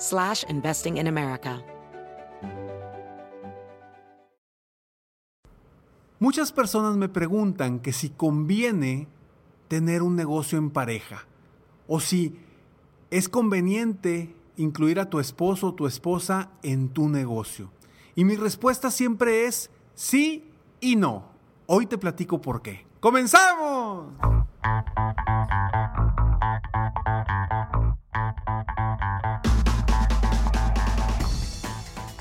slash investing in America. Muchas personas me preguntan que si conviene tener un negocio en pareja o si es conveniente incluir a tu esposo o tu esposa en tu negocio. Y mi respuesta siempre es sí y no. Hoy te platico por qué. ¡Comenzamos!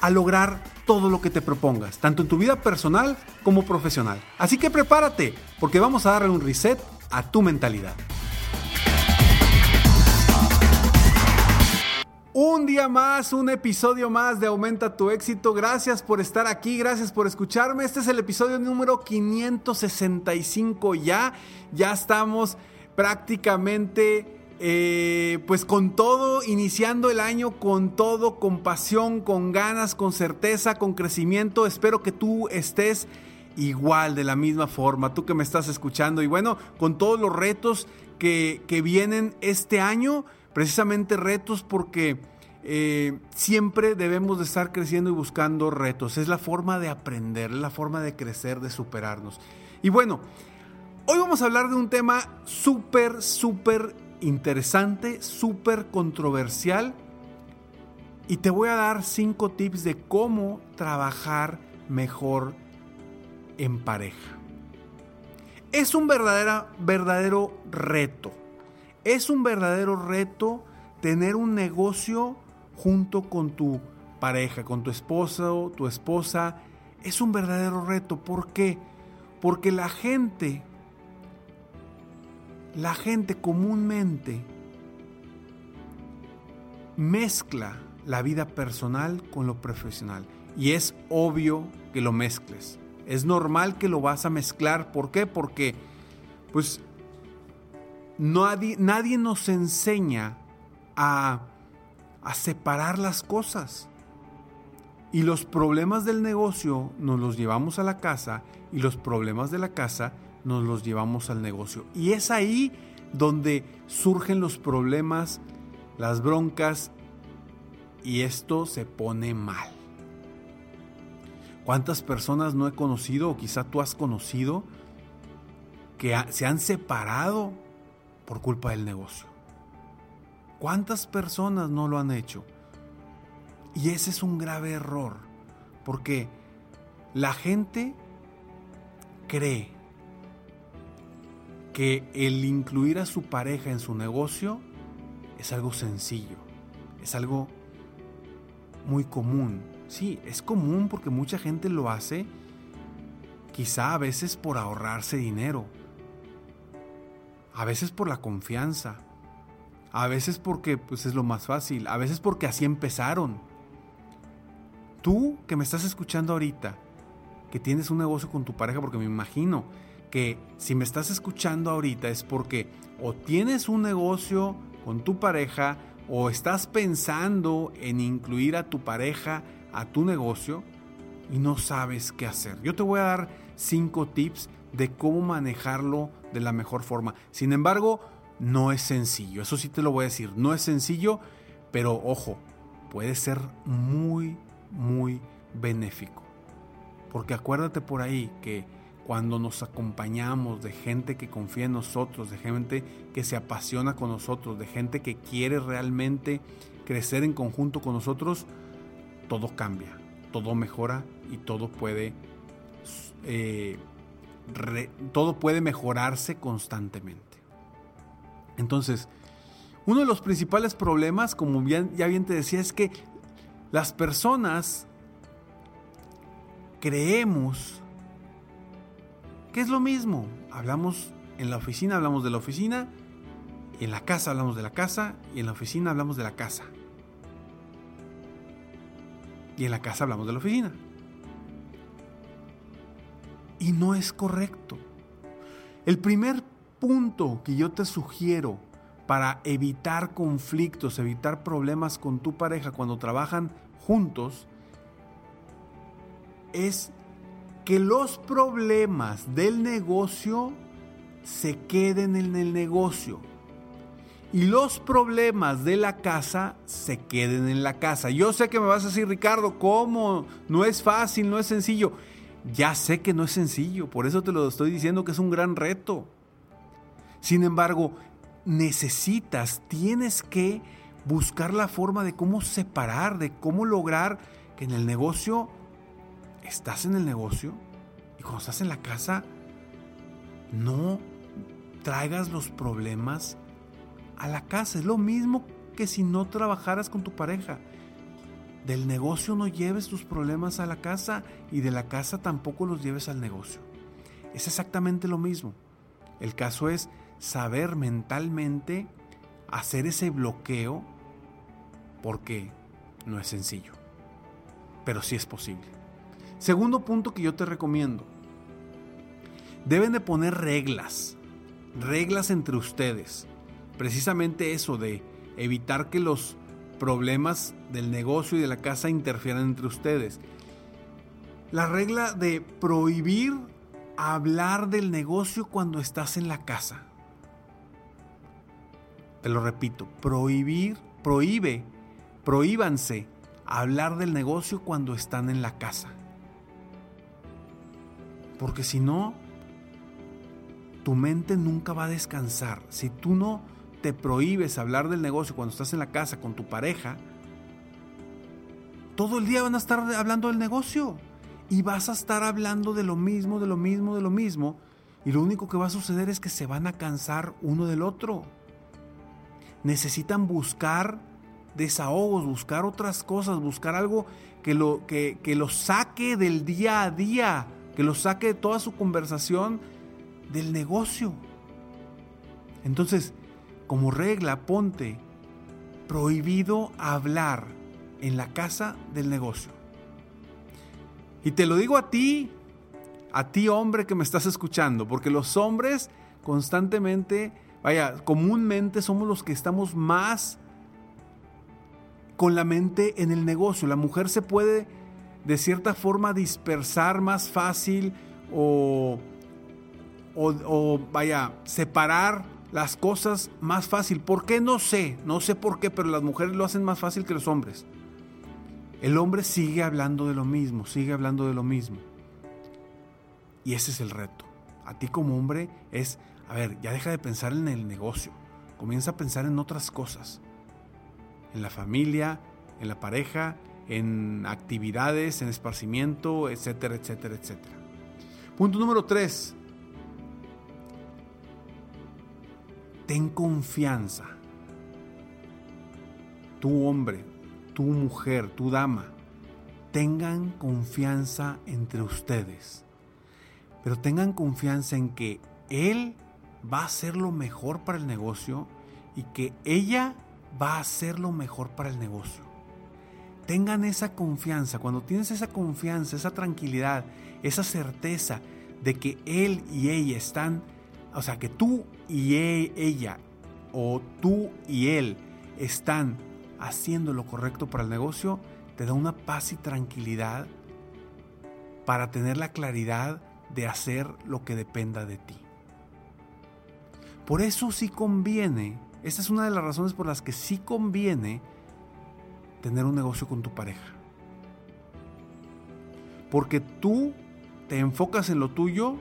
a lograr todo lo que te propongas, tanto en tu vida personal como profesional. Así que prepárate, porque vamos a darle un reset a tu mentalidad. Un día más, un episodio más de Aumenta tu éxito. Gracias por estar aquí, gracias por escucharme. Este es el episodio número 565 ya. Ya estamos prácticamente eh, pues con todo, iniciando el año con todo, con pasión, con ganas, con certeza, con crecimiento. Espero que tú estés igual, de la misma forma, tú que me estás escuchando. Y bueno, con todos los retos que, vienen este año, precisamente retos porque eh, siempre debemos de estar creciendo y buscando retos. Es la forma de aprender, es la forma de crecer, de superarnos. Y bueno, hoy vamos a hablar de un tema súper, súper interesante, súper controversial. Y te voy a dar cinco tips de cómo trabajar mejor en pareja. Es un verdadero, verdadero reto. Es un verdadero reto tener un negocio junto con tu pareja, con tu esposo, tu esposa. Es un verdadero reto. ¿Por qué? Porque la gente la gente comúnmente mezcla la vida personal con lo profesional. Y es obvio que lo mezcles. Es normal que lo vas a mezclar. ¿Por qué? Porque pues nadie, nadie nos enseña a, a separar las cosas. Y los problemas del negocio nos los llevamos a la casa y los problemas de la casa nos los llevamos al negocio. Y es ahí donde surgen los problemas, las broncas y esto se pone mal. ¿Cuántas personas no he conocido o quizá tú has conocido que se han separado por culpa del negocio? ¿Cuántas personas no lo han hecho? Y ese es un grave error, porque la gente cree que el incluir a su pareja en su negocio es algo sencillo, es algo muy común. Sí, es común porque mucha gente lo hace, quizá a veces por ahorrarse dinero, a veces por la confianza, a veces porque pues, es lo más fácil, a veces porque así empezaron. Tú que me estás escuchando ahorita, que tienes un negocio con tu pareja, porque me imagino que si me estás escuchando ahorita es porque o tienes un negocio con tu pareja o estás pensando en incluir a tu pareja a tu negocio y no sabes qué hacer. Yo te voy a dar cinco tips de cómo manejarlo de la mejor forma. Sin embargo, no es sencillo, eso sí te lo voy a decir, no es sencillo, pero ojo, puede ser muy, muy benéfico. Porque acuérdate por ahí que cuando nos acompañamos de gente que confía en nosotros, de gente que se apasiona con nosotros, de gente que quiere realmente crecer en conjunto con nosotros, todo cambia, todo mejora y todo puede, eh, todo puede mejorarse constantemente. Entonces, uno de los principales problemas, como bien, ya bien te decía, es que las personas creemos es lo mismo. Hablamos en la oficina, hablamos de la oficina, en la casa hablamos de la casa y en la oficina hablamos de la casa. Y en la casa hablamos de la oficina. Y no es correcto. El primer punto que yo te sugiero para evitar conflictos, evitar problemas con tu pareja cuando trabajan juntos, es que los problemas del negocio se queden en el negocio y los problemas de la casa se queden en la casa. Yo sé que me vas a decir, Ricardo, ¿cómo? No es fácil, no es sencillo. Ya sé que no es sencillo, por eso te lo estoy diciendo que es un gran reto. Sin embargo, necesitas, tienes que buscar la forma de cómo separar, de cómo lograr que en el negocio estás en el negocio y cuando estás en la casa, no traigas los problemas a la casa. Es lo mismo que si no trabajaras con tu pareja. Del negocio no lleves tus problemas a la casa y de la casa tampoco los lleves al negocio. Es exactamente lo mismo. El caso es saber mentalmente hacer ese bloqueo porque no es sencillo, pero sí es posible. Segundo punto que yo te recomiendo. Deben de poner reglas, reglas entre ustedes. Precisamente eso de evitar que los problemas del negocio y de la casa interfieran entre ustedes. La regla de prohibir hablar del negocio cuando estás en la casa. Te lo repito, prohibir, prohíbe, prohíbanse hablar del negocio cuando están en la casa. Porque si no, tu mente nunca va a descansar. Si tú no te prohíbes hablar del negocio cuando estás en la casa con tu pareja, todo el día van a estar hablando del negocio. Y vas a estar hablando de lo mismo, de lo mismo, de lo mismo. Y lo único que va a suceder es que se van a cansar uno del otro. Necesitan buscar desahogos, buscar otras cosas, buscar algo que lo, que, que saque del día a día que lo saque de toda su conversación del negocio. Entonces, como regla, ponte prohibido hablar en la casa del negocio. Y te lo digo a ti, a ti hombre que me estás escuchando, porque los hombres constantemente, vaya, comúnmente somos los que estamos más con la mente en el negocio. La mujer se puede de cierta forma dispersar más fácil o, o, vaya, separar las cosas más fácil. ¿Por qué? No sé, no sé por qué, pero las mujeres lo hacen más fácil que los hombres. El hombre sigue hablando de lo mismo, sigue hablando de lo mismo. Y ese es el reto. A ti como hombre es, a ver, ya deja de pensar en el negocio, comienza a pensar en otras cosas. En la familia, en la pareja, en actividades, en esparcimiento, etcétera, etcétera, etcétera. Punto número 3. Ten confianza. Tu hombre, tu mujer, tu dama, tengan confianza entre ustedes. Pero tengan confianza en que él va a hacer lo mejor para el negocio y que ella va a hacer lo mejor para el negocio tengan esa confianza, cuando tienes esa confianza, esa tranquilidad, esa certeza de que él y ella están, o sea, que tú y e, ella o tú y él están haciendo lo correcto para el negocio, te da una paz y tranquilidad para tener la claridad de hacer lo que dependa de ti. Por eso sí conviene, esta es una de las razones por las que sí conviene tener un negocio con tu pareja. Porque tú te enfocas en lo tuyo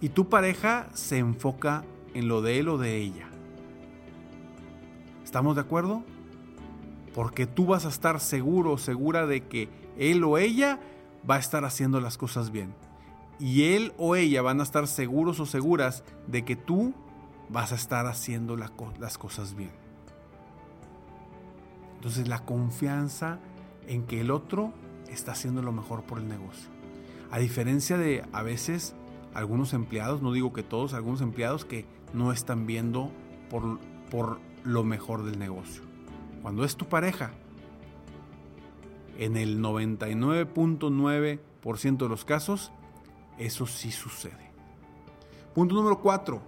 y tu pareja se enfoca en lo de él o de ella. ¿Estamos de acuerdo? Porque tú vas a estar seguro o segura de que él o ella va a estar haciendo las cosas bien. Y él o ella van a estar seguros o seguras de que tú vas a estar haciendo las cosas bien. Entonces la confianza en que el otro está haciendo lo mejor por el negocio. A diferencia de a veces algunos empleados, no digo que todos, algunos empleados que no están viendo por, por lo mejor del negocio. Cuando es tu pareja, en el 99.9% de los casos, eso sí sucede. Punto número 4.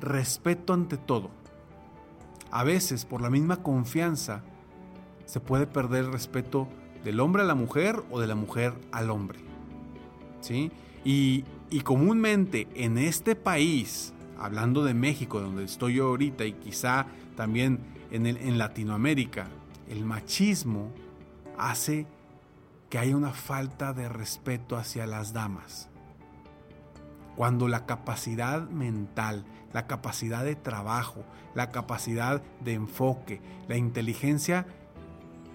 Respeto ante todo. A veces, por la misma confianza, se puede perder el respeto del hombre a la mujer o de la mujer al hombre. ¿Sí? Y, comúnmente en este país, hablando de México, donde estoy yo ahorita, y quizá también en, el, en Latinoamérica, el machismo hace que haya una falta de respeto hacia las damas. Cuando la capacidad mental, la capacidad de trabajo, la capacidad de enfoque, la inteligencia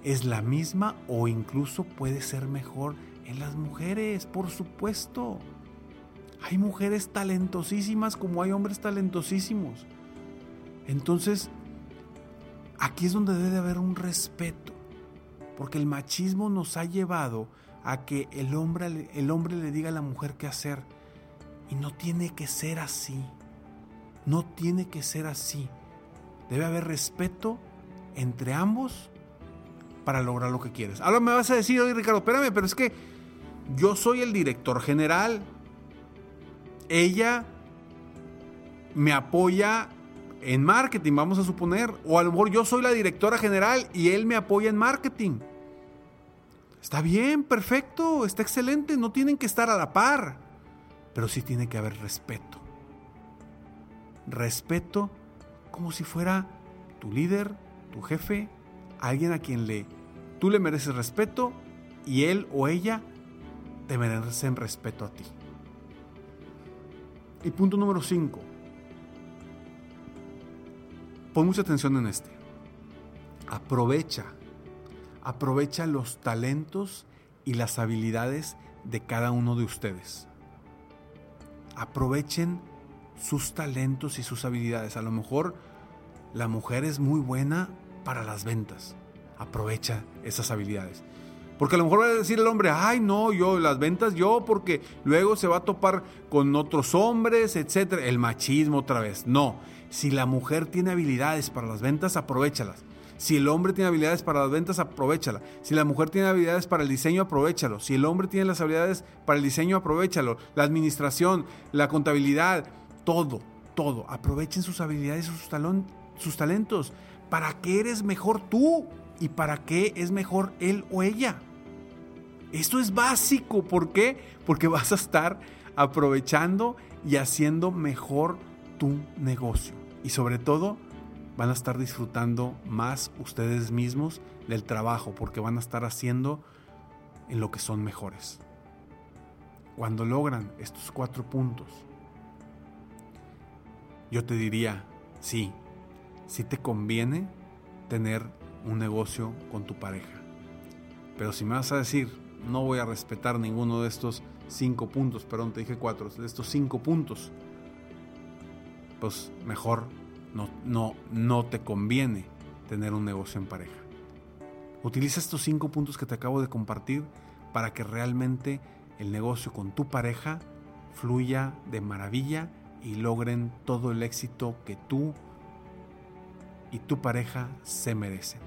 es la misma o incluso puede ser mejor en las mujeres, por supuesto. Hay mujeres talentosísimas como hay hombres talentosísimos. Entonces, aquí es donde debe haber un respeto, porque el machismo nos ha llevado a que el hombre, el hombre le diga a la mujer qué hacer. Y no tiene que ser así. No tiene que ser así. Debe haber respeto entre ambos para lograr lo que quieres. Ahora me vas a decir, oye Ricardo, espérame, pero es que yo soy el director general. Ella me apoya en marketing, vamos a suponer. O a lo mejor yo soy la directora general y él me apoya en marketing. Está bien, perfecto, está excelente, no tienen que estar a la par. Pero sí tiene que haber respeto. Respeto como si fuera tu líder, tu jefe, alguien a quien le tú le mereces respeto y él o ella te merecen respeto a ti. Y punto número 5. Pon mucha atención en este. Aprovecha, aprovecha los talentos y las habilidades de cada uno de ustedes. Aprovechen sus talentos y sus habilidades. A lo mejor la mujer es muy buena para las ventas. Aprovecha esas habilidades. Porque a lo mejor va a decir el hombre, ay no, yo las ventas yo, porque luego se va a topar con otros hombres, etcétera. El machismo otra vez. No. Si la mujer tiene habilidades para las ventas, aprovechalas. Si el hombre tiene habilidades para las ventas, aprovechala. Si la mujer tiene habilidades para el diseño, aprovechalo. Si el hombre tiene las habilidades para el diseño, aprovechalo. La administración, la contabilidad, todo, todo. Aprovechen sus habilidades, sus, sus talentos. ¿Para qué eres mejor tú? ¿Y para qué es mejor él o ella? Esto es básico. ¿Por qué? Porque vas a estar aprovechando y haciendo mejor tu negocio. Y sobre todo, van a estar disfrutando más ustedes mismos del trabajo porque van a estar haciendo en lo que son mejores. Cuando logran estos cuatro puntos, yo te diría, sí, sí te conviene tener un negocio con tu pareja. Pero si me vas a decir, no voy a respetar ninguno de estos cinco puntos, perdón, te dije cuatro, de estos cinco puntos, pues mejor no, no, no te conviene tener un negocio en pareja. Utiliza estos cinco puntos que te acabo de compartir para que realmente el negocio con tu pareja fluya de maravilla y logren todo el éxito que tú y tu pareja se merecen.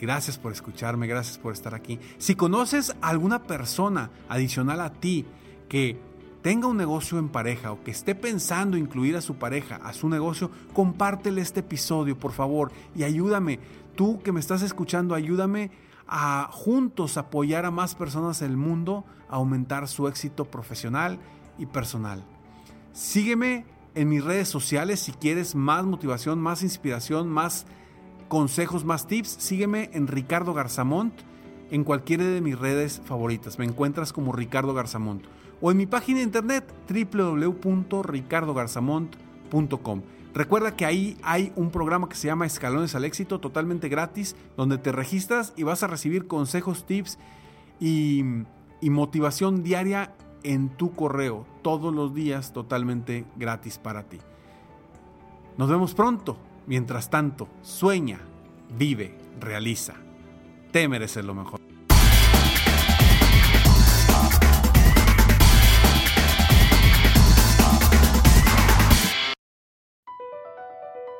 Gracias por escucharme, gracias por estar aquí. Si conoces a alguna persona adicional a ti que tenga un negocio en pareja o que esté pensando incluir a su pareja a su negocio, compártele este episodio, por favor, y ayúdame. Tú que me estás escuchando, ayúdame a juntos apoyar a más personas del mundo a aumentar su éxito profesional y personal. Sígueme en mis redes sociales si quieres más motivación, más inspiración, más consejos, más tips. Sígueme en Ricardo Garzamont en cualquiera de mis redes favoritas. Me encuentras como Ricardo Garzamont o en mi página de internet www.ricardogarzamont.com. Recuerda que ahí hay un programa que se llama Escalones al Éxito, totalmente gratis, donde te registras y vas a recibir consejos, tips y, y motivación diaria en tu correo, todos los días, totalmente gratis para ti. Nos vemos pronto. Mientras tanto, sueña, vive, realiza. Te mereces lo mejor.